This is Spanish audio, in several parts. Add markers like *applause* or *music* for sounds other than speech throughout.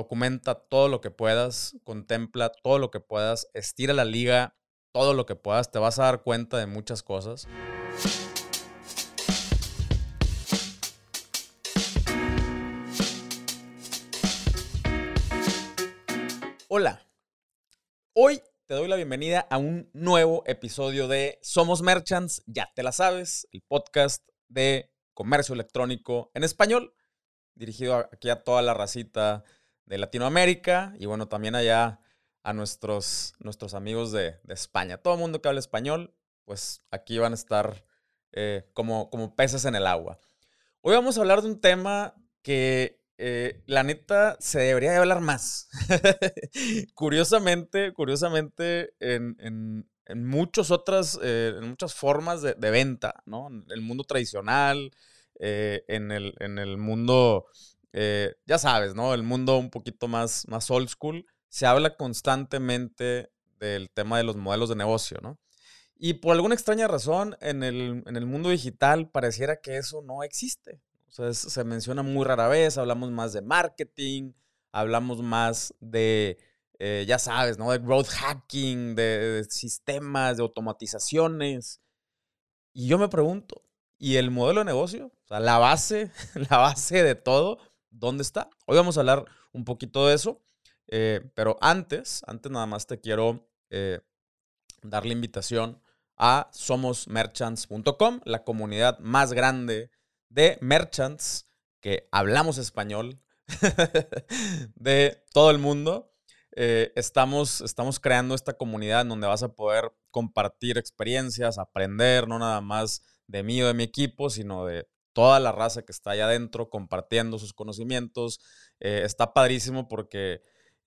documenta todo lo que puedas, contempla todo lo que puedas, estira la liga todo lo que puedas, te vas a dar cuenta de muchas cosas. Hola, hoy te doy la bienvenida a un nuevo episodio de Somos Merchants, ya te la sabes, el podcast de comercio electrónico en español, dirigido aquí a toda la racita de Latinoamérica y bueno, también allá a nuestros, nuestros amigos de, España. Todo el mundo que habla español, pues aquí van a estar eh, como, como peces en el agua. Hoy vamos a hablar de un tema que eh, la neta se debería de hablar más. *laughs* curiosamente, curiosamente, en, en, muchas otras, eh, en muchas formas de, venta, ¿no? En el mundo tradicional, en, el, en el mundo, ya sabes, ¿no? El mundo un poquito más, más old school se habla constantemente del tema de los modelos de negocio, ¿no? Y por alguna extraña razón, en el, en el mundo digital pareciera que eso no existe. O sea, se menciona muy rara vez, hablamos más de marketing, hablamos más de, eh, ya sabes, ¿no? De growth hacking, de, sistemas, de automatizaciones. Y yo me pregunto, ¿y el modelo de negocio? O sea, la base, *laughs* la base de todo, ¿dónde está? Hoy vamos a hablar un poquito de eso. Eh, pero antes, antes nada más te quiero eh, dar la invitación a somosmerchants.com, la comunidad más grande de merchants que hablamos español *laughs* de todo el mundo. Eh, estamos, estamos creando esta comunidad en donde vas a poder compartir experiencias, aprender, no nada más de mí o de mi equipo, sino de toda la raza que está allá adentro compartiendo sus conocimientos. está padrísimo porque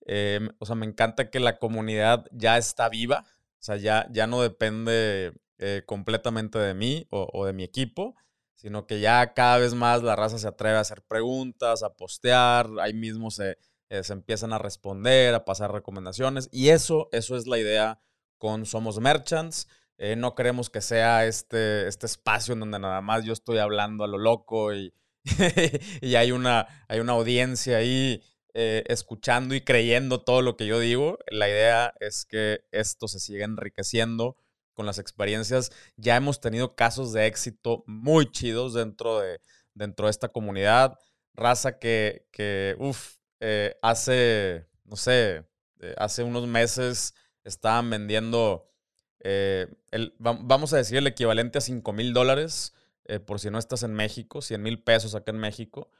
Em, o sea, me encanta que la comunidad ya está viva, o sea, ya, ya no depende eh, completamente de mí o, de mi equipo, sino que ya cada vez más la raza se atreve a hacer preguntas, a postear, ahí mismo se, eh, se empiezan a responder, a pasar recomendaciones, y eso, eso es la idea con Somos Merchants. Eh, no queremos que sea este, este espacio en donde nada más yo estoy hablando a lo loco y, *laughs* y hay, una, hay una audiencia ahí eh, escuchando y creyendo todo lo que yo digo. La idea es que esto se siga enriqueciendo con las experiencias. Ya hemos tenido casos de éxito muy chidos dentro de, dentro de esta comunidad. Raza que, que uff, eh, hace, no sé, hace unos meses estaban vendiendo, el, vamos a decir, el equivalente a 5 mil dólares, por si no estás en México, 100 mil pesos acá en México.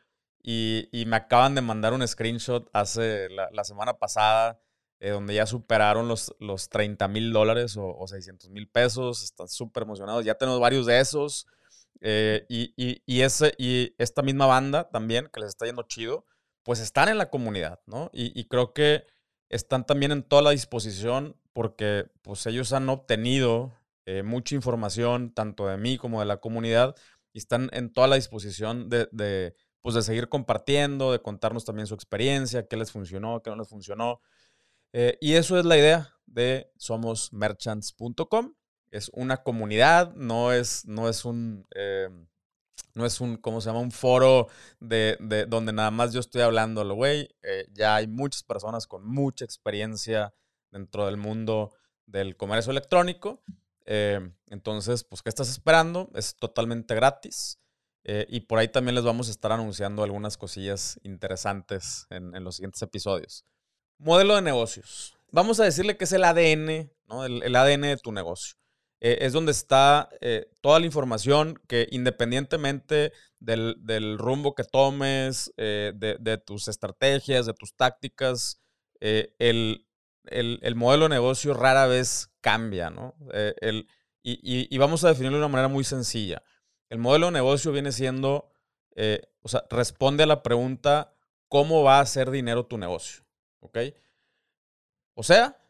Y, me acaban de mandar un screenshot hace la, semana pasada, eh, donde ya superaron los, los 30 mil dólares o, o 600 mil pesos. Están súper emocionados. Ya tenemos varios de esos. Eh, y, y, ese, y esta misma banda también, que les está yendo chido, pues están en la comunidad, ¿no? Y, creo que están también en toda la disposición porque pues ellos han obtenido eh, mucha información, tanto de mí como de la comunidad, y están en toda la disposición de pues de seguir compartiendo, de contarnos también su experiencia, qué les funcionó, qué no les funcionó. Eh, y eso es la idea de somosmerchants.com. Es una comunidad, no es, no es un... Eh, no es un, ¿cómo se llama? Un foro de, de donde nada más yo estoy hablando, güey. Eh, ya hay muchas personas con mucha experiencia dentro del mundo del comercio electrónico. entonces, pues, ¿qué estás esperando? Es totalmente gratis. Eh, y por ahí también les vamos a estar anunciando algunas cosillas interesantes en, los siguientes episodios. Modelo de negocios. Vamos a decirle que es el ADN, ¿no? el, ADN de tu negocio. Eh, es donde está eh, toda la información que independientemente del, rumbo que tomes, de, tus estrategias, de tus tácticas, el, modelo de negocio rara vez cambia. ¿no? y vamos a definirlo de una manera muy sencilla el modelo de negocio viene siendo, eh, o sea, responde a la pregunta, ¿cómo va a hacer dinero tu negocio? ¿Ok? O sea,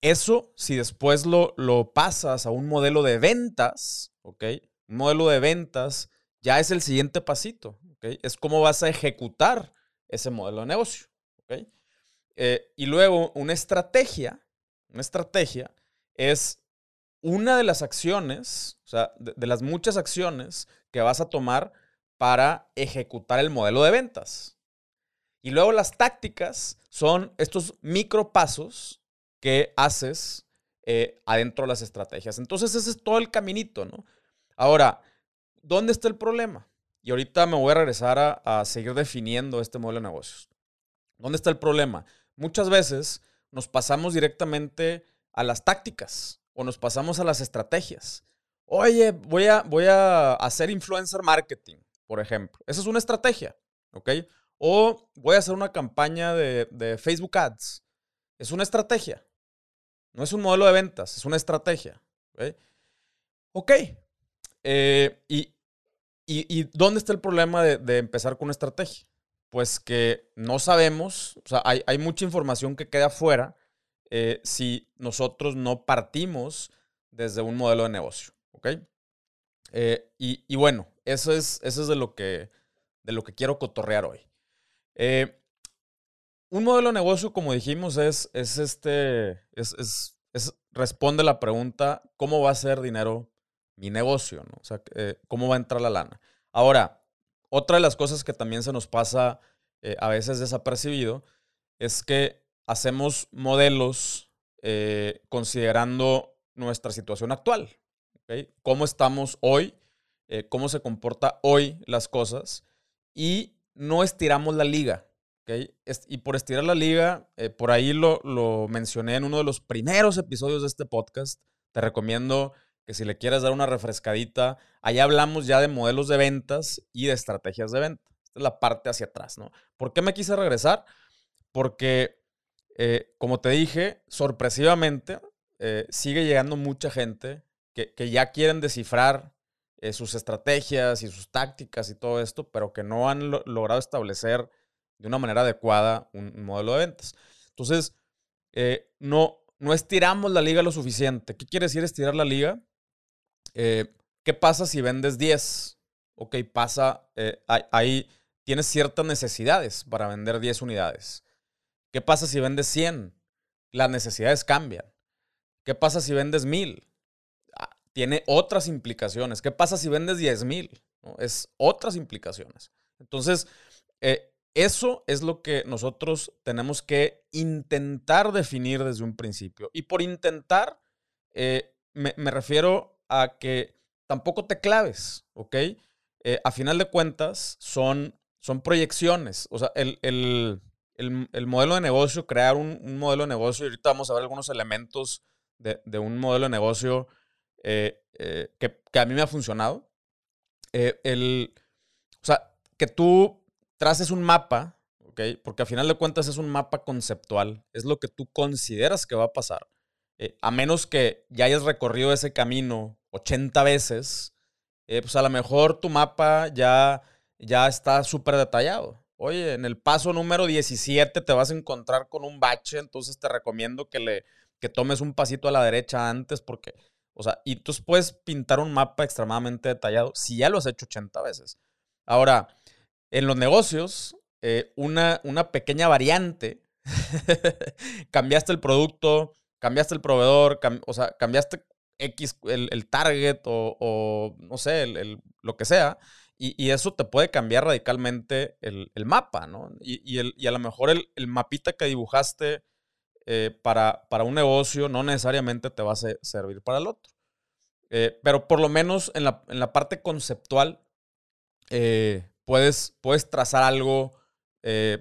eso si después lo, lo pasas a un modelo de ventas, ¿ok? Un modelo de ventas ya es el siguiente pasito, ¿ok? Es cómo vas a ejecutar ese modelo de negocio, ¿ok? Eh, y luego una estrategia, una estrategia es una de las acciones, o sea, de, las muchas acciones que vas a tomar para ejecutar el modelo de ventas. Y luego las tácticas son estos micro pasos que haces eh, adentro de las estrategias. Entonces ese es todo el caminito, ¿no? Ahora, ¿dónde está el problema? Y ahorita me voy a regresar a, a seguir definiendo este modelo de negocios. ¿Dónde está el problema? Muchas veces nos pasamos directamente a las tácticas o nos pasamos a las estrategias. Oye, voy a, voy a hacer influencer marketing, por ejemplo. Esa es una estrategia, ¿ok? O voy a hacer una campaña de, Facebook Ads. Es una estrategia. No es un modelo de ventas, es una estrategia. ¿ok? Ok. Eh, y, y, dónde está el problema de, de, empezar con una estrategia? Pues que no sabemos, o sea, hay, hay mucha información que queda fuera eh, si nosotros no partimos desde un modelo de negocio. ¿Ok? Eh, y, bueno, eso es, eso es de, lo que, de lo que quiero cotorrear hoy. Eh, un modelo de negocio, como dijimos, es, es este. Es, responde la pregunta: ¿cómo va a ser dinero mi negocio? ¿no? O sea, ¿cómo va a entrar la lana? Ahora, otra de las cosas que también se nos pasa a veces desapercibido es que hacemos modelos eh, considerando nuestra situación actual. ¿Cómo estamos hoy? Eh, ¿Cómo se comporta hoy las cosas? Y no estiramos la liga. Y por estirar la liga, eh, por ahí lo, lo mencioné en uno de los primeros episodios de este podcast. Te recomiendo que si le quieres dar una refrescadita, ahí hablamos ya de modelos de ventas y de estrategias de venta. Esta es la parte hacia atrás, ¿no? ¿Por qué me quise regresar? Porque eh, como te dije, sorpresivamente eh, sigue llegando mucha gente que, ya quieren descifrar sus estrategias y sus tácticas y todo esto, pero que no han logrado establecer de una manera adecuada un, modelo de ventas. Entonces, no, no estiramos la liga lo suficiente. ¿Qué quiere decir estirar la liga? ¿Qué pasa si vendes 10? Ok, pasa, ahí tienes ciertas necesidades para vender 10 unidades. ¿Qué pasa si vendes 100? Las necesidades cambian. ¿Qué pasa si vendes 1000? Ah, tiene otras implicaciones. ¿Qué pasa si vendes 10 mil? Es otras implicaciones. Entonces, eh, eso es lo que nosotros tenemos que intentar definir desde un principio. Y por intentar, eh, me, refiero a que tampoco te claves, ¿ok? Eh, a final de cuentas, son, son proyecciones. O sea, el, el, modelo de negocio, crear un, modelo de negocio, y ahorita vamos a ver algunos elementos de, un modelo de negocio eh, eh, que, a mí me ha funcionado. El, o sea, que tú traces un mapa, ¿ok? Porque a final de cuentas es un mapa conceptual, es lo que tú consideras que va a pasar. a menos que ya hayas recorrido ese camino 80 veces, pues a lo mejor tu mapa ya, ya está súper detallado. Oye, en el paso número 17 te vas a encontrar con un bache, entonces te recomiendo que le que tomes un pasito a la derecha antes porque, o sea, y tú puedes pintar un mapa extremadamente detallado si ya lo has hecho 80 veces. Ahora, en los negocios, eh, una, una pequeña variante, *laughs* cambiaste el producto, cambiaste el proveedor, o sea, cambiaste X, el, target o, no sé, el, lo que sea, y, eso te puede cambiar radicalmente el, mapa, ¿no? Y, el, a lo mejor el, mapita que dibujaste eh, para, para, un negocio no necesariamente te va a servir para el otro. Eh, pero por lo menos en la, parte conceptual eh, puedes, puedes trazar algo,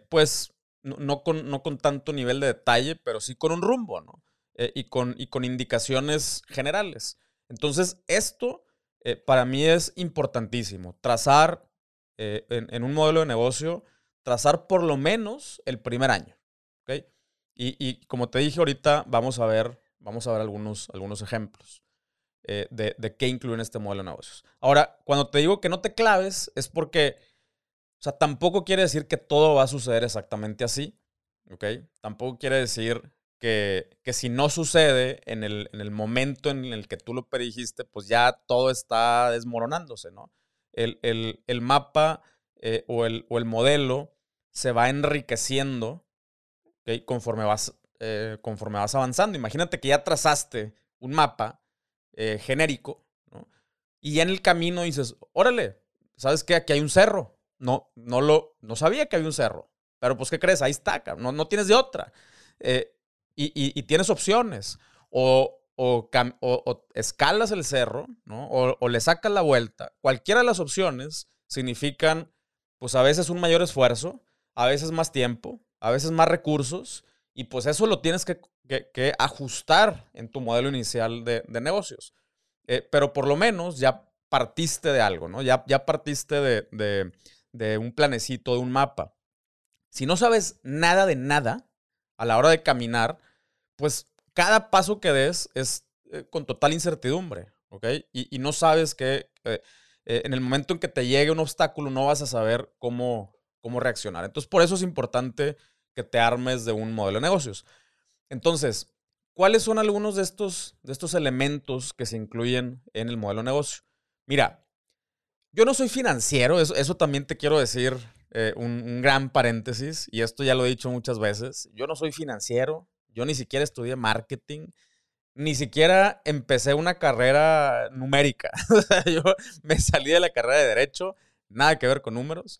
pues no, con, no con tanto nivel de detalle, pero sí con un rumbo, ¿no? y, con, y con indicaciones generales. Entonces, esto eh, para mí es importantísimo. Trazar eh, en, un modelo de negocio, trazar por lo menos el primer año. ¿okay? Y, como te dije ahorita, vamos a ver, vamos a ver algunos, algunos ejemplos eh, de, de, qué incluyen este modelo de negocios. Ahora, cuando te digo que no te claves, es porque, sea, tampoco quiere decir que todo va a suceder exactamente así. ¿ok? Tampoco quiere decir que, si no sucede en el, momento en el que tú lo predijiste, pues ya todo está desmoronándose, ¿no? El, mapa eh, o, el, o, el, modelo se va enriqueciendo conforme, vas, eh, conforme vas avanzando. Imagínate que ya trazaste un mapa eh, genérico, ¿no? Y ya en el camino dices, órale, ¿sabes qué? Aquí hay un cerro. No, no, lo, no sabía que había un cerro Pero pues, ¿qué crees? Ahí está, no, no tienes de otra. Eh, y, tienes opciones. O, o, escalas el cerro, ¿no? O, o, le sacas la vuelta. Cualquiera de las opciones significan, pues a veces un mayor esfuerzo, a veces más tiempo, a veces más recursos, y pues eso lo tienes que, ajustar en tu modelo inicial de, negocios. Eh, pero por lo menos ya partiste de algo, ¿no? Ya, ya partiste de, de un planecito, de un mapa. Si no sabes nada de nada a la hora de caminar, pues cada paso que des es eh, con total incertidumbre, ¿ok? Y, no sabes que eh, eh, en el momento en que te llegue un obstáculo no vas a saber cómo, cómo reaccionar. Entonces, por eso es importante que te armes de un modelo de negocios. Entonces, ¿cuáles son algunos de estos, de estos elementos que se incluyen en el modelo de negocio? Mira, yo no soy financiero, eso, eso también te quiero decir un, un, gran paréntesis, y esto ya lo he dicho muchas veces. Yo no soy financiero, yo ni siquiera estudié marketing, ni siquiera empecé una carrera numérica. *laughs* yo me salí de la carrera de derecho, nada que ver con números.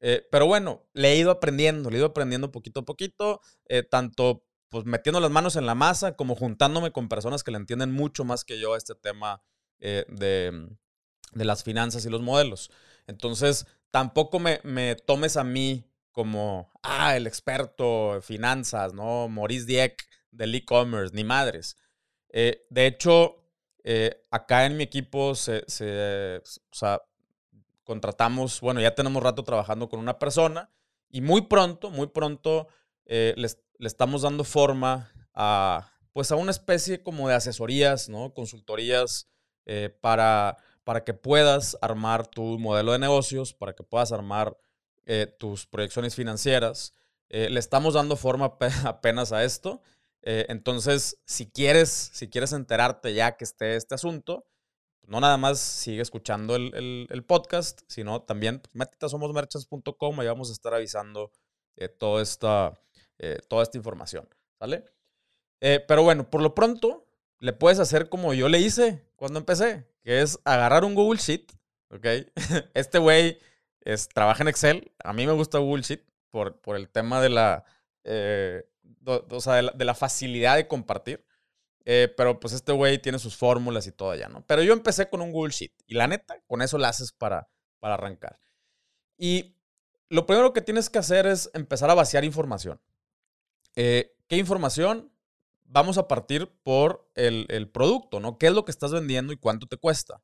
Eh, pero bueno, le he ido aprendiendo, le he ido aprendiendo poquito a poquito, eh, tanto pues metiendo las manos en la masa como juntándome con personas que le entienden mucho más que yo a este tema eh, de, de, las finanzas y los modelos. Entonces, tampoco me, me tomes a mí como, ah, el experto en finanzas, ¿no? Maurice Dieck del e-commerce, ni madres. Eh, de hecho, eh, acá en mi equipo se, o sea, contratamos, bueno, ya tenemos rato trabajando con una persona y muy pronto, muy pronto eh, le estamos dando forma a, pues a una especie como de asesorías, ¿no? Consultorías para, para que puedas armar tu modelo de negocios, para que puedas armar eh, tus proyecciones financieras. Eh, le estamos dando forma *laughs* apenas a esto. Eh, entonces, si quieres, si quieres enterarte ya que esté este asunto, no nada más sigue escuchando el, podcast, sino también pues, métete a somosmerchants.com y vamos a estar avisando toda, esta, toda esta información. Pero bueno, por lo pronto, le puedes hacer como yo le hice cuando empecé, que es agarrar un Google Sheet, ¿ok? *laughs* Este güey es, trabaja en Excel. A mí me gusta Google Sheet por, por el tema de la, eh, o sea, de la, facilidad de compartir. Eh, pero pues este güey tiene sus fórmulas y todo ya, ¿no? Pero yo empecé con un Google Sheet y la neta, con eso la haces para, para arrancar. Y lo primero que tienes que hacer es empezar a vaciar información. Eh, ¿Qué información? Vamos a partir por el, el, producto, ¿no? ¿Qué es lo que estás vendiendo y cuánto te cuesta?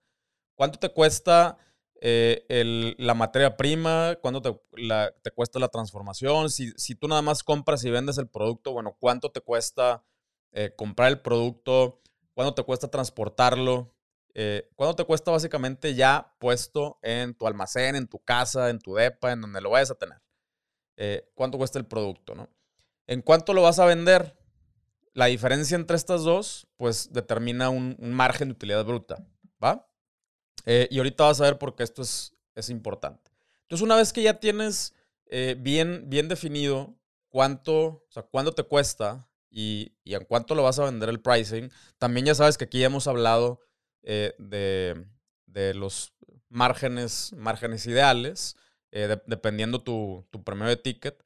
¿Cuánto te cuesta eh, la materia prima, cuánto te, cuesta la transformación, si, si, tú nada más compras y vendes el producto, bueno, cuánto te cuesta eh, comprar el producto, cuánto te cuesta transportarlo, eh, cuánto te cuesta básicamente ya puesto en tu almacén, en tu casa, en tu depa, en donde lo vayas a tener. cuánto cuesta el producto, ¿no? En cuánto lo vas a vender, la diferencia entre estas dos, pues determina un margen de utilidad bruta, ¿va? Eh, y ahorita vas a ver por qué esto es, es importante. Entonces, una vez que ya tienes eh, bien, bien definido cuánto, o sea, cuánto te cuesta y, y, en cuánto lo vas a vender el pricing, también ya sabes que aquí ya hemos hablado eh, de, de, los márgenes, márgenes ideales, dependiendo tu, tu premio de ticket.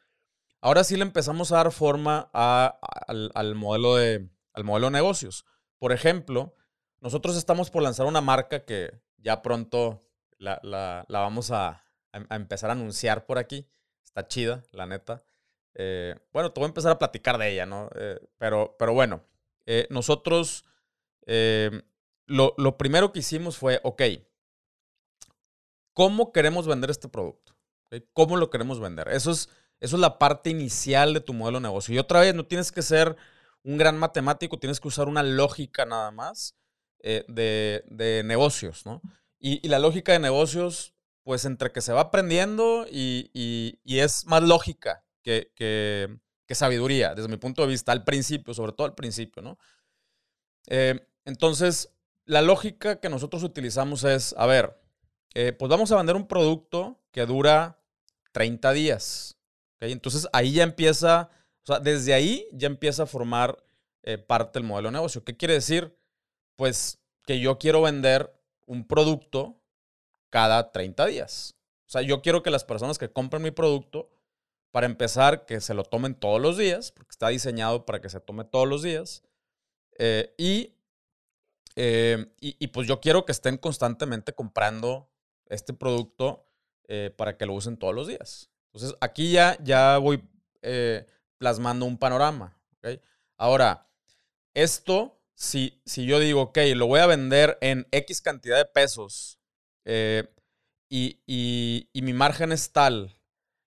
Ahora sí le empezamos a dar forma al, modelo de, al modelo de negocios. Por ejemplo, nosotros estamos por lanzar una marca que, ya pronto la, la, la vamos a, a, empezar a anunciar por aquí. Está chida, la neta. Eh, bueno, te voy a empezar a platicar de ella, ¿no? Eh, pero, pero bueno, eh, nosotros lo, lo, primero que hicimos fue, ok, ¿cómo queremos vender este producto? ¿Cómo lo queremos vender? Eso es, eso es la parte inicial de tu modelo de negocio. Y otra vez, no tienes que ser un gran matemático, tienes que usar una lógica nada más eh, de, negocios, ¿no? Y, la lógica de negocios, pues entre que se va aprendiendo y, es más lógica que, que, sabiduría, desde mi punto de vista, al principio, sobre todo al principio, ¿no? Eh, entonces, la lógica que nosotros utilizamos es, a ver, eh, pues vamos a vender un producto que dura 30 días. Entonces ahí ya empieza, o sea, desde ahí ya empieza a formar parte del modelo de negocio. ¿Qué quiere decir? pues que yo quiero vender un producto cada 30 días. O sea, yo quiero que las personas que compren mi producto, para empezar, que se lo tomen todos los días, porque está diseñado para que se tome todos los días. Eh, eh, y, y, pues yo quiero que estén constantemente comprando este producto eh, para que lo usen todos los días. Entonces, aquí ya, ya voy plasmando un panorama. Ahora, esto, si, si yo digo, ok, lo voy a vender en X cantidad de pesos y, y mi margen es tal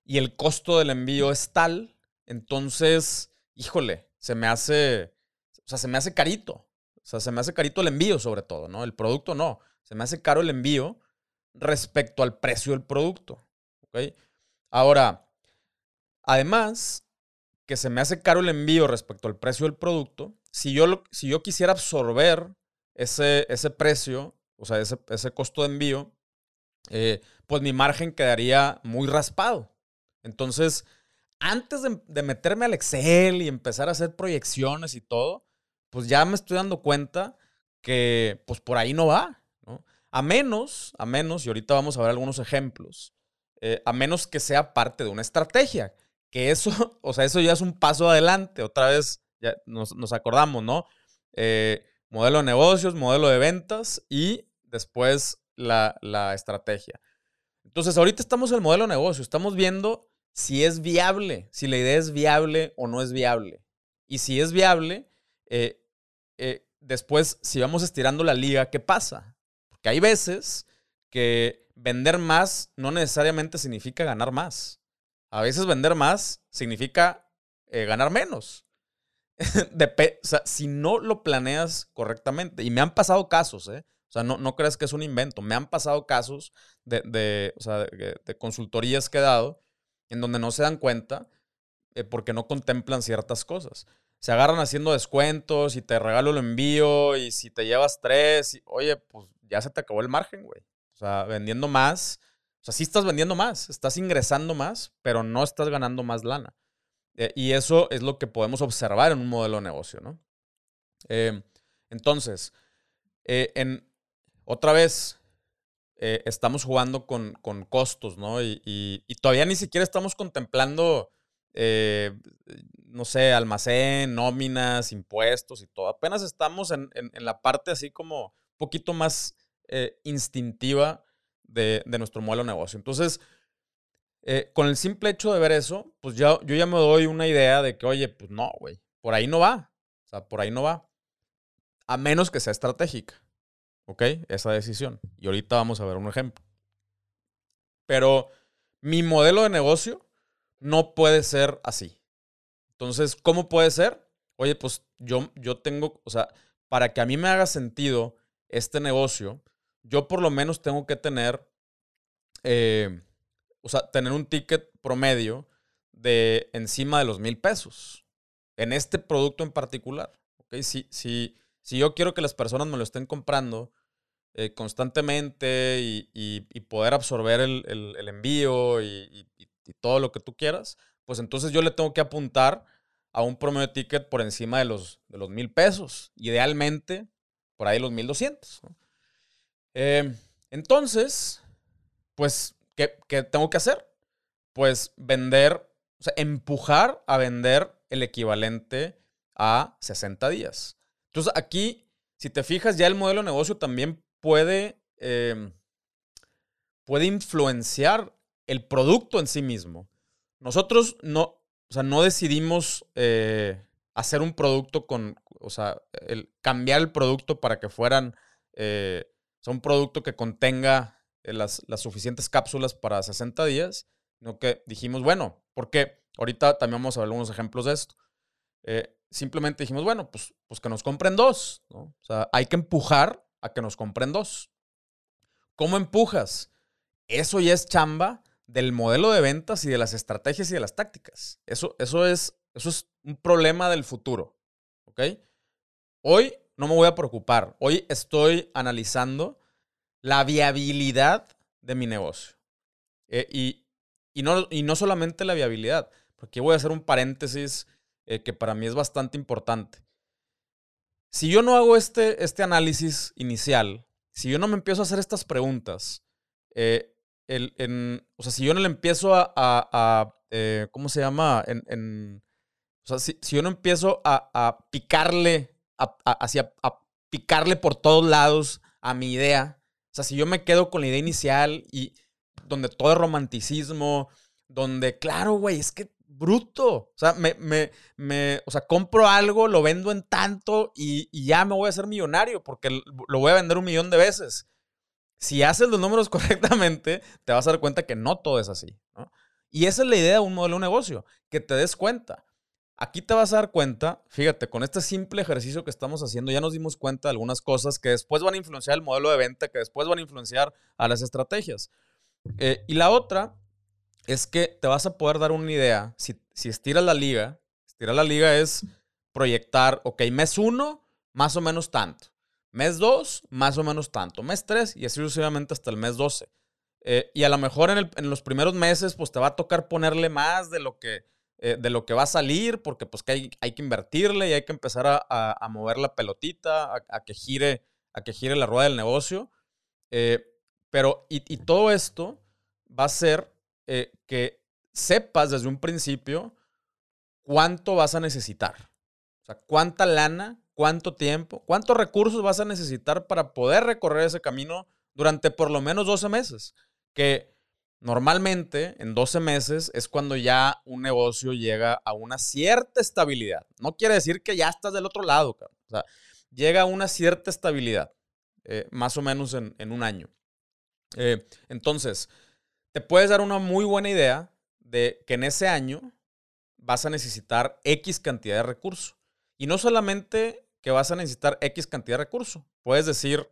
y el costo del envío es tal, entonces, híjole, se me hace, o sea, se me hace carito. O sea, se me hace carito el envío sobre todo, ¿no? El producto no. Se me hace caro el envío respecto al precio del producto. ¿Ok? Ahora, además, que se me hace caro el envío respecto al precio del producto, si yo, si yo quisiera absorber ese, ese precio, o sea, ese, ese costo de envío, eh, pues mi margen quedaría muy raspado. Entonces, antes de, meterme al Excel y empezar a hacer proyecciones y todo, pues ya me estoy dando cuenta que pues por ahí no va. A menos, a menos, y ahorita vamos a ver algunos ejemplos, eh, a menos que sea parte de una estrategia, que eso, *laughs* o sea, eso ya es un paso adelante, otra vez ya nos, acordamos, ¿no? Eh, modelo de negocios, modelo de ventas y después la, la estrategia. Entonces, ahorita estamos en el modelo de negocio, estamos viendo si es viable, si la idea es viable o no es viable. Y si es viable, eh, después, si vamos estirando la liga, ¿qué pasa? Porque hay veces que vender más no necesariamente significa ganar más. A veces vender más significa eh, ganar menos. *laughs* si no lo planeas correctamente, y me han pasado casos, ¿eh? O sea, no, no creas que es un invento. Me han pasado casos de, de, o sea, de consultorías que he dado en donde no se dan cuenta eh, porque no contemplan ciertas cosas. Se agarran haciendo descuentos y te regalo el envío y si te llevas tres, oye, pues ya se te acabó el margen, güey. O sea, vendiendo más. O sea, sí estás vendiendo más, estás ingresando más, pero no estás ganando más lana. Eh, y eso es lo que podemos observar en un modelo de negocio, ¿no? Eh, entonces, en, otra vez, eh, estamos jugando con, costos, ¿no? Y, todavía ni siquiera estamos contemplando, eh, no sé, almacén, nóminas, impuestos y todo. Apenas estamos en, la parte así como un poquito más eh, instintiva de, nuestro modelo de negocio. Entonces, con el simple hecho de ver eso, pues ya, yo ya me doy una idea de que, oye, pues no, güey, por ahí no va. O sea, por ahí no va. A menos que sea estratégica. ¿Ok? Esa decisión. Y ahorita vamos a ver un ejemplo. Pero mi modelo de negocio no puede ser así. Entonces, ¿cómo puede ser? Oye, pues yo, yo tengo, o sea, para que a mí me haga sentido este negocio, yo por lo menos tengo que tener, eh, o sea, tener un ticket promedio de encima de los mil pesos en este producto en particular. ¿ok? Si, si, si yo quiero que las personas me lo estén comprando eh, constantemente y, poder absorber el, envío y, todo lo que tú quieras, pues entonces yo le tengo que apuntar a un promedio de ticket por encima de los, de los mil pesos. Idealmente, por ahí los mil doscientos. Em, entonces, pues, ¿qué, ¿qué tengo que hacer? Pues vender, o sea, empujar a vender el equivalente a 60 días. Entonces aquí, si te fijas, ya el modelo de negocio también puede, em, puede influenciar el producto en sí mismo. Nosotros no, o sea, no decidimos eh, hacer un producto con, o sea, cambiar el producto para que fueran, eh, un producto que contenga eh, las, las, suficientes cápsulas para 60 días, sino que dijimos, bueno, porque ahorita también vamos a ver algunos ejemplos de esto. Eh, simplemente dijimos, bueno, pues, pues que nos compren dos, ¿no? O sea, hay que empujar a que nos compren dos. ¿Cómo empujas? Eso ya es chamba del modelo de ventas y de las estrategias y de las tácticas. Eso, eso, es, eso es un problema del futuro. ¿Ok? Hoy no me voy a preocupar. Hoy estoy analizando la viabilidad de mi negocio. Eh, y, no, y no solamente la viabilidad, porque voy a hacer un paréntesis eh, que para mí es bastante importante. Si yo no hago este, este análisis inicial, si yo no me empiezo a hacer estas preguntas, eh, o sea, si yo no le empiezo a, eh, ¿cómo se llama? En, o sea, si, si, yo no empiezo a, picarle, hacia, picarle por todos lados a mi idea, o sea, si yo me quedo con la idea inicial y donde todo es romanticismo, donde, claro, güey, es que bruto. O sea, me, me, me, o sea, compro algo, lo vendo en tanto y, ya me voy a hacer millonario porque lo voy a vender un millón de veces. Si haces los números *laughs* correctamente, te vas a dar cuenta que no todo es así. Y esa es la idea de un modelo de negocio, que te des cuenta. Aquí te vas a dar cuenta, fíjate, con este simple ejercicio que estamos haciendo, ya nos dimos cuenta de algunas cosas que después van a influenciar el modelo de venta, que después van a influenciar a las estrategias. Eh, y la otra es que te vas a poder dar una idea. Si, si estiras la liga, estirar la liga es proyectar, ok, mes uno, más o menos tanto. Mes dos, más o menos tanto. Mes tres, y así sucesivamente hasta el mes 12. Eh, y a lo mejor en, los primeros meses, pues te va a tocar ponerle más de lo que, eh, de lo que va a salir, porque pues que hay, hay, que invertirle y hay que empezar a, mover la pelotita, a, que gire, a que gire la rueda del negocio. Eh, pero, y, todo esto va a ser que sepas desde un principio cuánto vas a necesitar. O sea, cuánta lana, cuánto tiempo, cuántos recursos vas a necesitar para poder recorrer ese camino durante por lo menos 12 meses que normalmente en 12 meses es cuando ya un negocio llega a una cierta estabilidad. No quiere decir que ya estás del otro lado, O sea, llega a una cierta estabilidad, eh, más o menos en, un año. Eh, entonces, te puedes dar una muy buena idea de que en ese año vas a necesitar X cantidad de recursos. Y no solamente que vas a necesitar X cantidad de recursos. Puedes decir,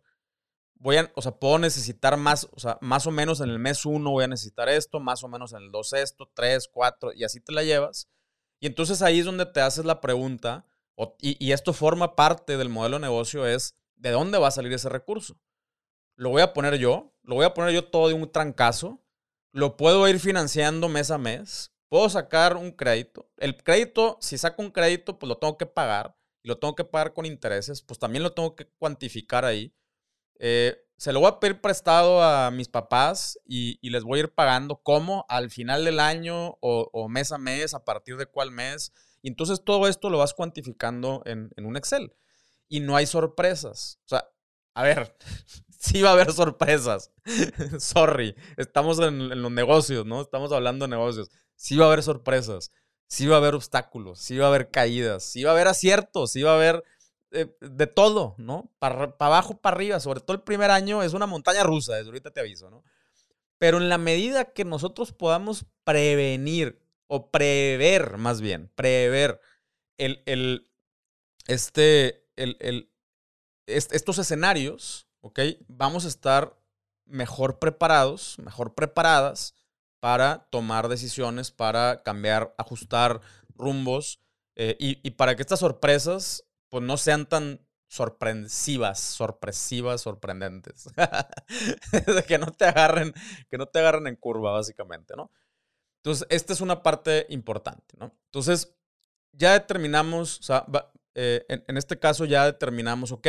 voy a, o sea, puedo necesitar más, o sea, más o menos en el mes 1 voy a necesitar esto, más o menos en el 2 esto, 3, 4, y así te la llevas. Y entonces ahí es donde te haces la pregunta, y, y, esto forma parte del modelo de negocio, es ¿de dónde va a salir ese recurso? ¿Lo voy a poner yo? ¿Lo voy a poner yo todo de un trancazo? ¿Lo puedo ir financiando mes a mes? ¿Puedo sacar un crédito? El crédito, si saco un crédito, pues lo tengo que pagar, y lo tengo que pagar con intereses, pues también lo tengo que cuantificar ahí. Eh, se lo voy a pedir prestado a mis papás y, les voy a ir pagando como al final del año o, mes a mes, a partir de cuál mes. Y entonces todo esto lo vas cuantificando en, un Excel. Y no hay sorpresas. O sea, a ver, *laughs* sí va a haber sorpresas. *laughs* Sorry, estamos en, en, los negocios, ¿no? Estamos hablando de negocios. Sí va a haber sorpresas. Sí va a haber obstáculos. Sí va a haber caídas. Sí va a haber aciertos. Sí va a haber eh, de todo, ¿no? Para abajo, para arriba, sobre todo el primer año es una montaña rusa, desde ahorita te aviso, ¿no? Pero en la medida que nosotros podamos prevenir o prever, más bien, prever el, el, este, el, el, estos escenarios, ¿ok? Vamos a estar mejor preparados, mejor preparadas para tomar decisiones, para cambiar, ajustar rumbos eh, y, y, para que estas sorpresas pues no sean tan sorpresivas, sorpresivas, sorprendentes. *laughs* que no te agarren, que no te agarren en curva, básicamente, ¿no? Entonces, esta es una parte importante, ¿no? Entonces, ya determinamos, o sea, eh, en, este caso ya determinamos, ok,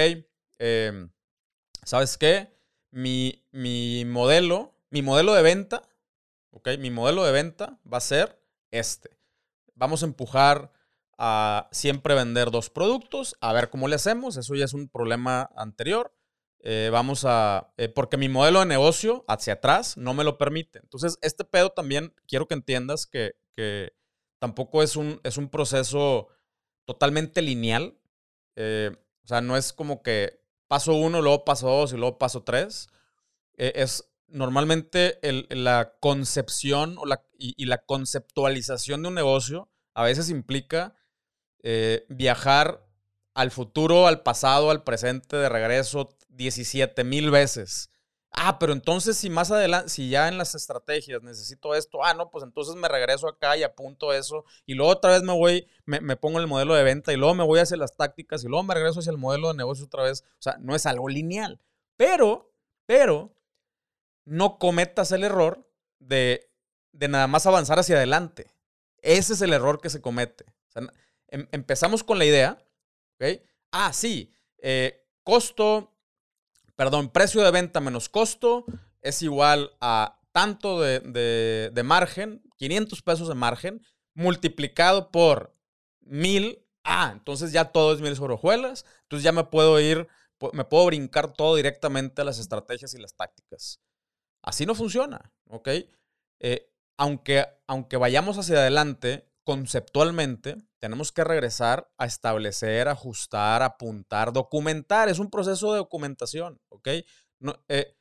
em, ¿sabes qué? Mi, mi modelo, mi modelo de venta, ok, mi modelo de venta va a ser este. Vamos a empujar a siempre vender dos productos, a ver cómo le hacemos, eso ya es un problema anterior. Eh, vamos a, eh, porque mi modelo de negocio hacia atrás no me lo permite. Entonces, este pedo también quiero que entiendas que, que tampoco es un, es un proceso totalmente lineal. Eh, o sea, no es como que paso uno, luego paso dos y luego paso tres. es normalmente el, la concepción o la, y, y, la conceptualización de un negocio a veces implica eh, viajar al futuro, al pasado, al presente, de regreso 17 mil veces. Ah, pero entonces si más adelante, si ya en las estrategias necesito esto, ah, no, pues entonces me regreso acá y apunto eso y luego otra vez me voy, me, me pongo el modelo de venta y luego me voy hacia las tácticas y luego me regreso hacia el modelo de negocio otra vez. O sea, no es algo lineal. Pero, pero, no cometas el error de, de nada más avanzar hacia adelante. Ese es el error que se comete. O sea, Em, empezamos con la idea, ¿ok? Ah, sí, eh, costo, perdón, precio de venta menos costo es igual a tanto de, de, margen, 500 pesos de margen, multiplicado por 1000. Ah, entonces ya todo es mil sobre hojuelas. Entonces ya me puedo ir, me puedo brincar todo directamente a las estrategias y las tácticas. Así no funciona, ¿ok? Eh, aunque, aunque vayamos hacia adelante, conceptualmente, tenemos que regresar a establecer, ajustar, apuntar, documentar. Es un proceso de documentación, ¿ok? Eh,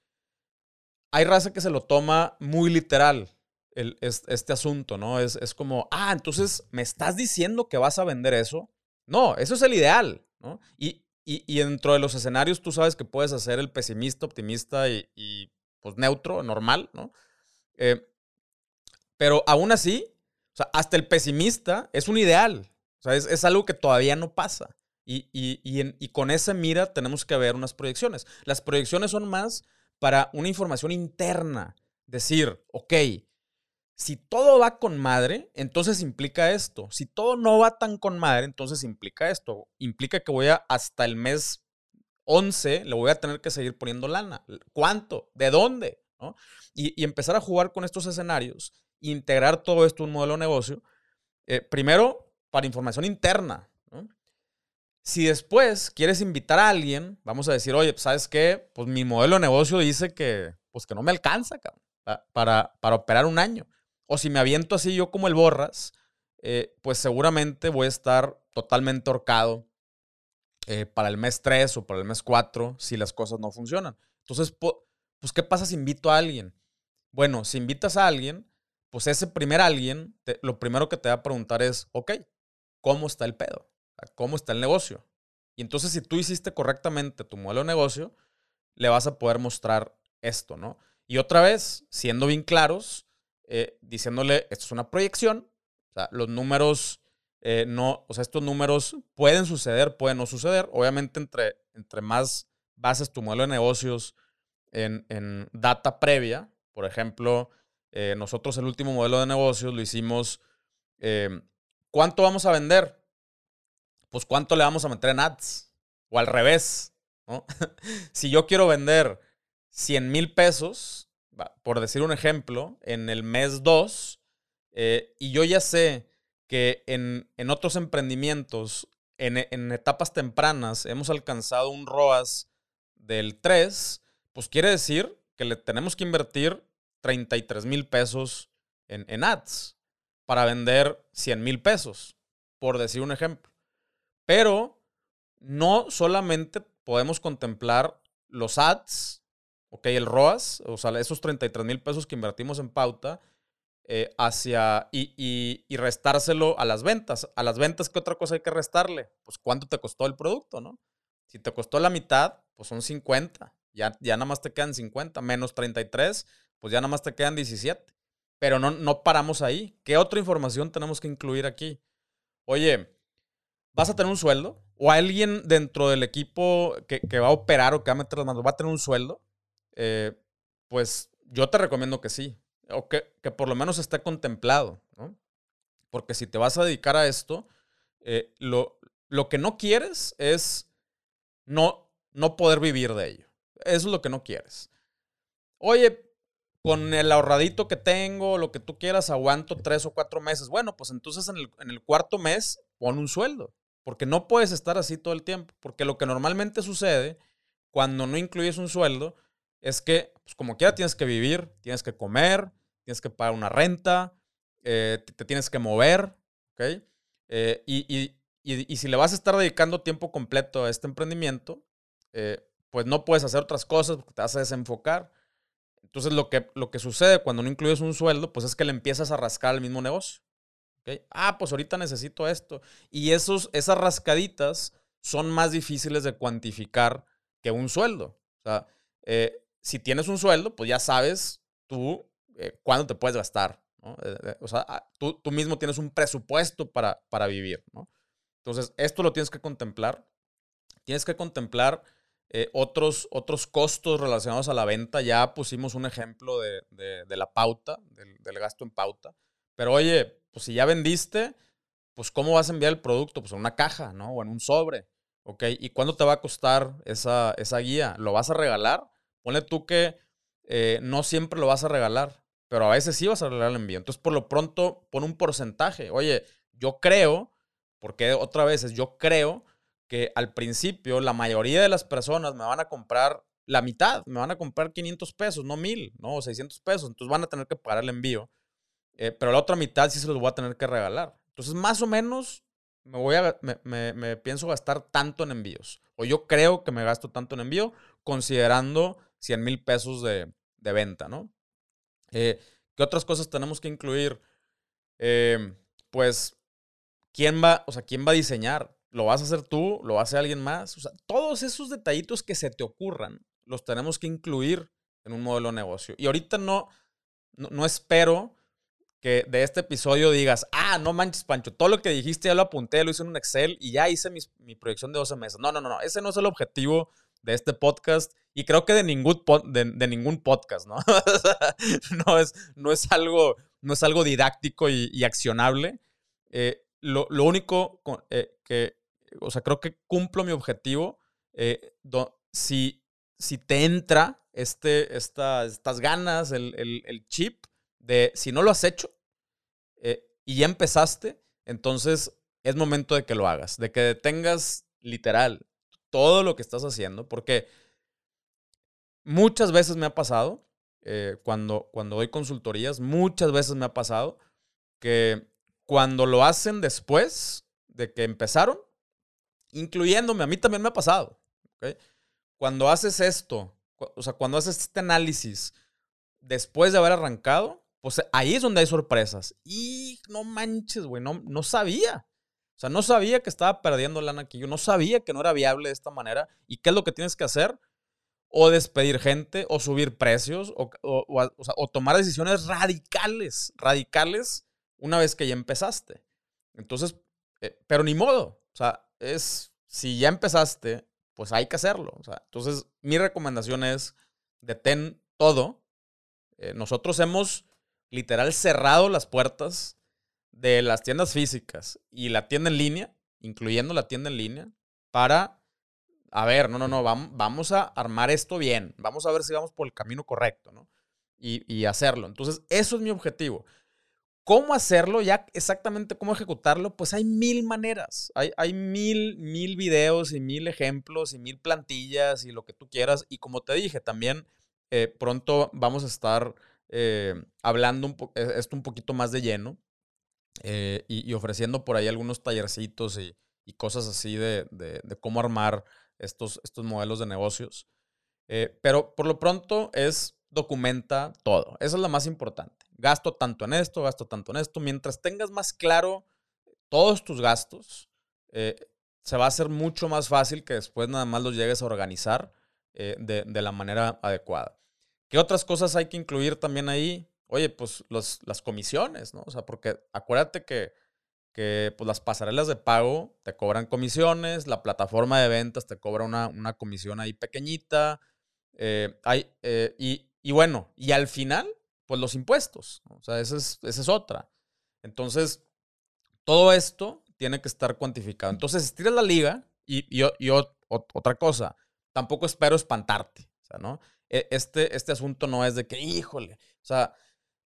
hay raza que se lo toma muy literal el, este asunto, ¿no? Es, es, como, ah, entonces me estás diciendo que vas a vender eso. No, eso es el ideal, ¿no? Y, y, dentro de los escenarios tú sabes que puedes hacer el pesimista, optimista y, pues neutro, normal, ¿no? Eh, pero aún así, hasta el pesimista es un ideal. O sea, es, es algo que todavía no pasa. Y, y, y, con esa mira tenemos que ver unas proyecciones. Las proyecciones son más para una información interna. Decir, ok, si todo va con madre, entonces implica esto. Si todo no va tan con madre, entonces implica esto. Implica que voy a hasta el mes 11 le voy a tener que seguir poniendo lana. ¿Cuánto? ¿De dónde? Y, empezar a jugar con estos escenarios, integrar todo esto en un modelo de negocio. Eh, primero, para información interna. Si después quieres invitar a alguien, vamos a decir, oye, ¿sabes qué? Pues mi modelo de negocio dice que, pues que no me alcanza, para, para operar un año. O si me aviento así yo como el borras, eh, pues seguramente voy a estar totalmente horcado eh, para el mes 3 o para el mes 4 si las cosas no funcionan. Entonces, pues, ¿qué pasa si invito a alguien? Bueno, si invitas a alguien, pues ese primer alguien, lo primero que te va a preguntar es, ok, ¿cómo está el pedo? cómo está el negocio. Y entonces si tú hiciste correctamente tu modelo de negocio, le vas a poder mostrar esto, ¿no? Y otra vez, siendo bien claros, eh, diciéndole, esto es una proyección, los números eh, no, o sea, estos números pueden suceder, pueden no suceder. Obviamente, entre, entre más bases tu modelo de negocios en, en data previa, por ejemplo, eh, nosotros el último modelo de negocios lo hicimos, ¿cuánto vamos a vender? pues cuánto le vamos a meter en ads. O al revés, *laughs* si yo quiero vender 100 mil pesos, por decir un ejemplo, en el mes 2, eh, y yo ya sé que en, en otros emprendimientos, en, en, etapas tempranas, hemos alcanzado un ROAS del 3, pues quiere decir que le tenemos que invertir 33 mil pesos en, en ads para vender 100 mil pesos, por decir un ejemplo. Pero no solamente podemos contemplar los ads, ok, el ROAS, o sea, esos 33 mil pesos que invertimos en pauta, eh, hacia y, y, restárselo a las ventas. A las ventas, ¿qué otra cosa hay que restarle? Pues cuánto te costó el producto, ¿no? Si te costó la mitad, pues son 50. Ya, ya nada más te quedan 50, menos 33, pues ya nada más te quedan 17. Pero no, no paramos ahí. ¿Qué otra información tenemos que incluir aquí? Oye, vas a tener un sueldo o alguien dentro del equipo que, va a operar o que va a meter las manos va a tener un sueldo, eh, pues yo te recomiendo que sí, o que, que, por lo menos esté contemplado, ¿no? Porque si te vas a dedicar a esto, eh, lo, lo que no quieres es no, no poder vivir de ello. Eso es lo que no quieres. Oye, con el ahorradito que tengo, lo que tú quieras, aguanto tres o cuatro meses. Bueno, pues entonces en el, cuarto mes pon un sueldo. Porque no puedes estar así todo el tiempo. Porque lo que normalmente sucede cuando no incluyes un sueldo es que, pues como quiera, tienes que vivir, tienes que comer, tienes que pagar una renta, eh, te, tienes que mover, ¿ok? Eh, y, si le vas a estar dedicando tiempo completo a este emprendimiento, eh, pues no puedes hacer otras cosas porque te vas a desenfocar. Entonces lo que, lo que sucede cuando no incluyes un sueldo, pues es que le empiezas a rascar al mismo negocio. Ah, pues ahorita necesito esto. Y esos, esas rascaditas son más difíciles de cuantificar que un sueldo. O sea, eh, si tienes un sueldo, pues ya sabes tú eh, cuándo te puedes gastar. Eh, o sea, ah, tú, tú, mismo tienes un presupuesto para, para vivir. ¿no? Entonces, esto lo tienes que contemplar. Tienes que contemplar otros, otros costos relacionados a la venta. Ya pusimos un ejemplo de, de, la pauta, del, del gasto en pauta. Pero oye, pues si ya vendiste, pues ¿cómo vas a enviar el producto? Pues en una caja, ¿no? O en un sobre, ¿ok? ¿Y cuándo te va a costar esa, esa guía? ¿Lo vas a regalar? Ponle tú que eh, no siempre lo vas a regalar, pero a veces sí vas a regalar el envío. Entonces, por lo pronto, pon un porcentaje. Oye, yo creo, porque otra vez es yo creo que al principio la mayoría de las personas me van a comprar la mitad, me van a comprar 500 pesos, no 1000, no 600 pesos, entonces van a tener que pagar el envío. Eh, pero la otra mitad sí se los voy a tener que regalar. Entonces, más o menos, me, voy a, me, pienso gastar tanto en envíos. O yo creo que me gasto tanto en envío, considerando 100 mil pesos de, venta, ¿no? Eh, ¿Qué otras cosas tenemos que incluir? Eh, pues, ¿quién va, o sea, quién va a diseñar? ¿Lo vas a hacer tú? ¿Lo hacer alguien más? O sea, todos esos detallitos que se te ocurran, los tenemos que incluir en un modelo de negocio. Y ahorita no, no espero que de este episodio digas, ah, no manches, Pancho, todo lo que dijiste ya lo apunté, lo hice en un Excel y ya hice mi, proyección de 12 meses. No, no, no, no, ese no es el objetivo de este podcast y creo que de ningún, de, ningún podcast, ¿no? *laughs* no, es, no, es algo, no es algo didáctico y, accionable. Eh, lo, único eh, que, o sea, creo que cumplo mi objetivo eh, si, si te entra este, estas ganas, el, el chip de si no lo has hecho eh, y ya empezaste, entonces es momento de que lo hagas, de que detengas literal todo lo que estás haciendo, porque muchas veces me ha pasado, eh, cuando, cuando doy consultorías, muchas veces me ha pasado que cuando lo hacen después de que empezaron, incluyéndome, a mí también me ha pasado. Cuando haces esto, o sea, cuando haces este análisis después de haber arrancado, pues ahí es donde hay sorpresas. Y no manches, güey, no, no sabía. O sea, no sabía que estaba perdiendo lana aquí. Yo no sabía que no era viable de esta manera. ¿Y qué es lo que tienes que hacer? O despedir gente, o subir precios, o, o, tomar decisiones radicales, radicales, una vez que ya empezaste. Entonces, eh, pero ni modo. O sea, es, si ya empezaste, pues hay que hacerlo. O sea, entonces, mi recomendación es, detén todo. Eh, nosotros hemos literal cerrado las puertas de las tiendas físicas y la tienda en línea, incluyendo la tienda en línea, para, a ver, no, no, no, vamos, a armar esto bien, vamos a ver si vamos por el camino correcto, ¿no? Y, hacerlo. Entonces, eso es mi objetivo. ¿Cómo hacerlo? Ya exactamente cómo ejecutarlo, pues hay mil maneras. Hay, hay, mil, mil videos y mil ejemplos y mil plantillas y lo que tú quieras. Y como te dije, también eh, pronto vamos a estar eh, hablando un e-, esto un poquito más de lleno eh, y, ofreciendo por ahí algunos tallercitos y, cosas así de, cómo armar estos, estos modelos de negocios. Eh, pero por lo pronto es documenta todo. Eso es lo más importante. Gasto tanto en esto, gasto tanto en esto. Mientras tengas más claro todos tus gastos, se va a hacer mucho más fácil que después nada más los llegues a organizar de, de, la manera adecuada. ¿Qué otras cosas hay que incluir también ahí? Oye, pues los, las comisiones, ¿no? O sea, porque acuérdate que, que pues, las pasarelas de pago te cobran comisiones, la plataforma de ventas te cobra una, una comisión ahí pequeñita. Eh, hay, eh, y, y, bueno, y al final, pues los impuestos. O sea, esa es, esa es otra. Entonces, todo esto tiene que estar cuantificado. Entonces, estiras la liga y, y, y otra cosa, tampoco espero espantarte. O sea, ¿no? E, este, este asunto no es de que, híjole, o sea,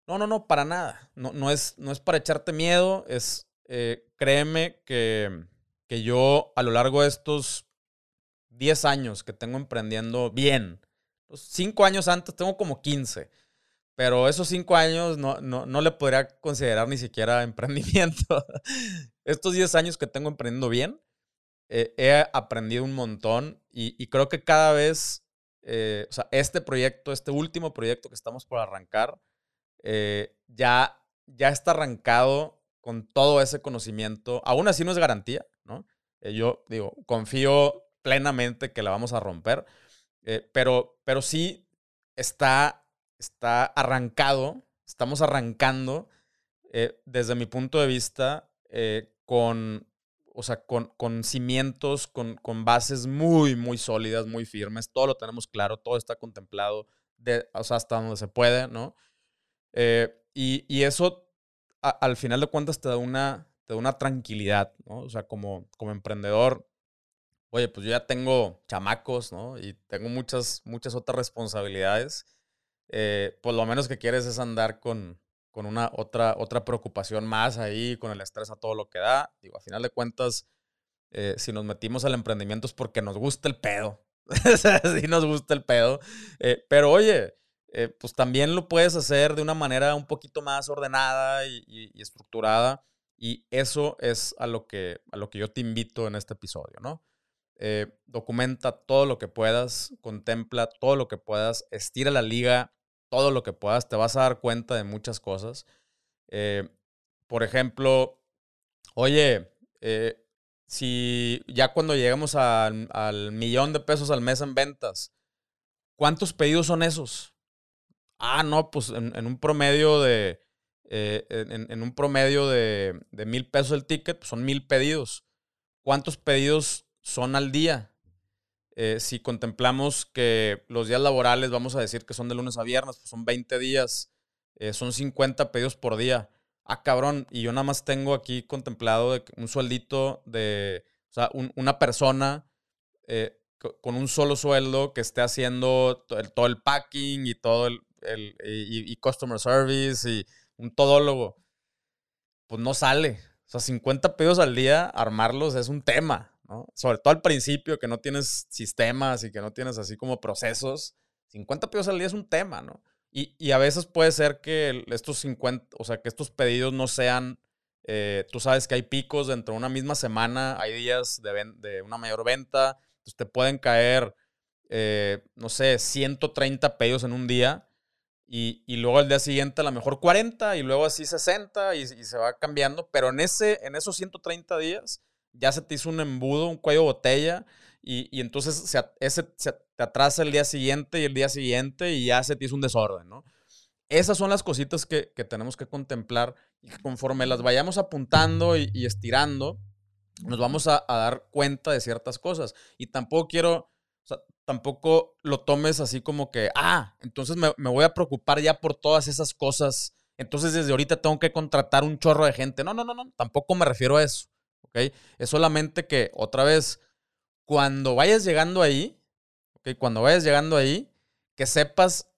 no, no, no, para nada. No, no, es, no es para echarte miedo, es, eh, créeme que, que yo a lo largo de estos 10 años que tengo emprendiendo bien, los 5 años antes tengo como 15, pero esos 5 años no, no, no, le podría considerar ni siquiera *laughs* emprendimiento. estos 10 años que tengo emprendiendo bien, eh, he aprendido un montón y, y creo que cada vez eh, o sea, este proyecto, este último proyecto que estamos por arrancar, eh, ya, ya está arrancado con todo ese conocimiento. Aún así no es garantía, ¿no? Eh, yo digo, confío plenamente que la vamos a romper, pero, pero sí está, está arrancado, estamos arrancando desde mi punto de vista con o sea, con, con cimientos, con, con, bases muy, muy sólidas, muy firmes. Todo lo tenemos claro, todo está contemplado, de, o sea, hasta donde se puede, ¿no? Eh, y, y, eso, al final de cuentas, te da una, te da una tranquilidad, ¿no? O sea, como, como emprendedor, oye, pues yo ya tengo chamacos, ¿no? Y tengo muchas, muchas otras responsabilidades. Eh, pues lo menos que quieres es andar con, con una otra, otra preocupación más ahí, con el estrés a todo lo que da. Digo, a final de cuentas, eh, si nos metimos al emprendimiento es porque nos gusta el pedo. *laughs* sí nos gusta el pedo. Eh, pero oye, pues también lo puedes hacer de una manera un poquito más ordenada y, y, estructurada. Y eso es a lo, que, a lo que yo te invito en este episodio, ¿no? documenta todo lo que puedas, contempla todo lo que puedas, estira la liga todo lo que puedas, te vas a dar cuenta de muchas cosas. Eh, por ejemplo, oye, eh, si ya cuando llegamos al, millón de pesos al mes en ventas, ¿cuántos pedidos son esos? Ah, no, pues en, un promedio de, eh, en, un promedio de, de mil pesos el ticket, pues son mil pedidos. ¿Cuántos pedidos son al día? Eh, si contemplamos que los días laborales, vamos a decir que son de lunes a viernes, pues son 20 días, eh, son 50 pedidos por día. Ah, cabrón, y yo nada más tengo aquí contemplado un sueldito de, o sea, una persona eh, con un solo sueldo que esté haciendo todo el, packing y todo el, y, customer service y un todólogo. Pues no sale. O sea, 50 pedidos al día, armarlos es un tema. Sobre todo al principio, que no tienes sistemas y que no tienes así como procesos. 50 pedidos al día es un tema, ¿no? Y, a veces puede ser que estos 50, o sea, que estos pedidos no sean, eh, tú sabes que hay picos dentro de una misma semana, hay días de, una mayor venta, entonces te pueden caer, eh, no sé, 130 pedidos en un día. Y, luego al día siguiente a lo mejor 40 y luego así 60 y, y, se va cambiando, pero en, ese, en esos 130 días ya se te hizo un embudo, un cuello botella, y, entonces se, ese se te atrasa el día siguiente y el día siguiente y ya se te hizo un desorden, ¿no? Esas son las cositas que, tenemos que contemplar y que conforme las vayamos apuntando y, estirando, nos vamos a, dar cuenta de ciertas cosas. Y tampoco quiero, tampoco lo tomes así como que, ah, entonces me, me voy a preocupar ya por todas esas cosas. Entonces desde ahorita tengo que contratar un chorro de gente. No, no, no, no, tampoco me refiero a eso. Es solamente que, otra vez, cuando vayas llegando ahí, ¿ok? Cuando vayas llegando ahí, que sepas,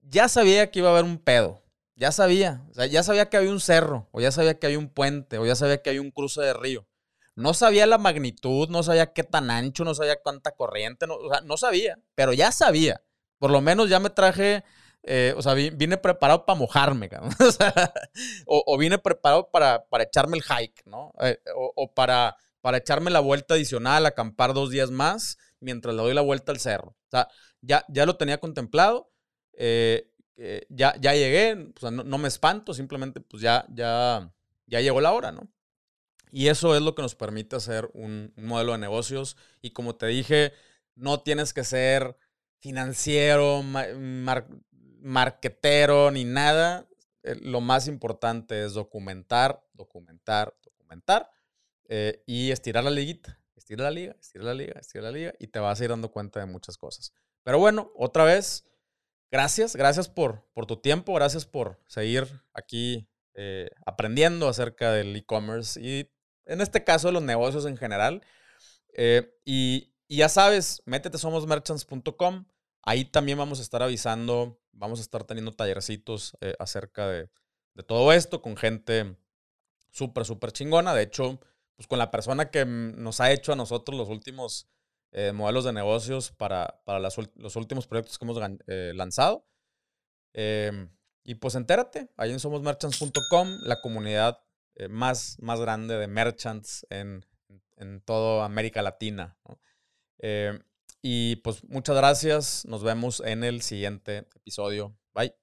ya sabía que iba a haber un pedo, ya sabía, ya sabía que había un cerro, o ya sabía que había un puente, o ya sabía que había un cruce de río. No sabía la magnitud, no sabía qué tan ancho, no sabía cuánta corriente, no, no sabía, pero ya sabía. Por lo menos ya me traje eh, o sea, vine preparado para mojarme, *laughs* o, vine preparado para, para, echarme el hike, ¿no? Eh, o, para, para echarme la vuelta adicional, acampar dos días más mientras le doy la vuelta al cerro. O sea, ya, ya lo tenía contemplado, eh, ya, ya llegué, o sea, no, me espanto, simplemente pues ya, ya, ya llegó la hora, ¿no? Y eso es lo que nos permite hacer un, un modelo de negocios. Y como te dije, no tienes que ser financiero, marquetero ni nada. Eh, lo más importante es documentar, documentar, documentar eh, y estirar la liguita. Estira la liga, estira la liga, estira la liga y te vas a ir dando cuenta de muchas cosas. Pero bueno, otra vez, gracias, gracias por, por tu tiempo, gracias por seguir aquí eh, aprendiendo acerca del e-commerce y en este caso los negocios en general. y, ya sabes, métete somosmerchants.com. Ahí también vamos a estar avisando vamos a estar teniendo tallercitos eh, acerca de, todo esto con gente súper, súper chingona. De hecho, pues con la persona que nos ha hecho a nosotros los últimos eh, modelos de negocios para, para los últimos proyectos que hemos eh, lanzado. Em, y pues entérate, ahí en somosmerchants.com, la comunidad más, más grande de merchants en, en toda América Latina. Em, y pues muchas gracias. Nos vemos en el siguiente episodio. Bye.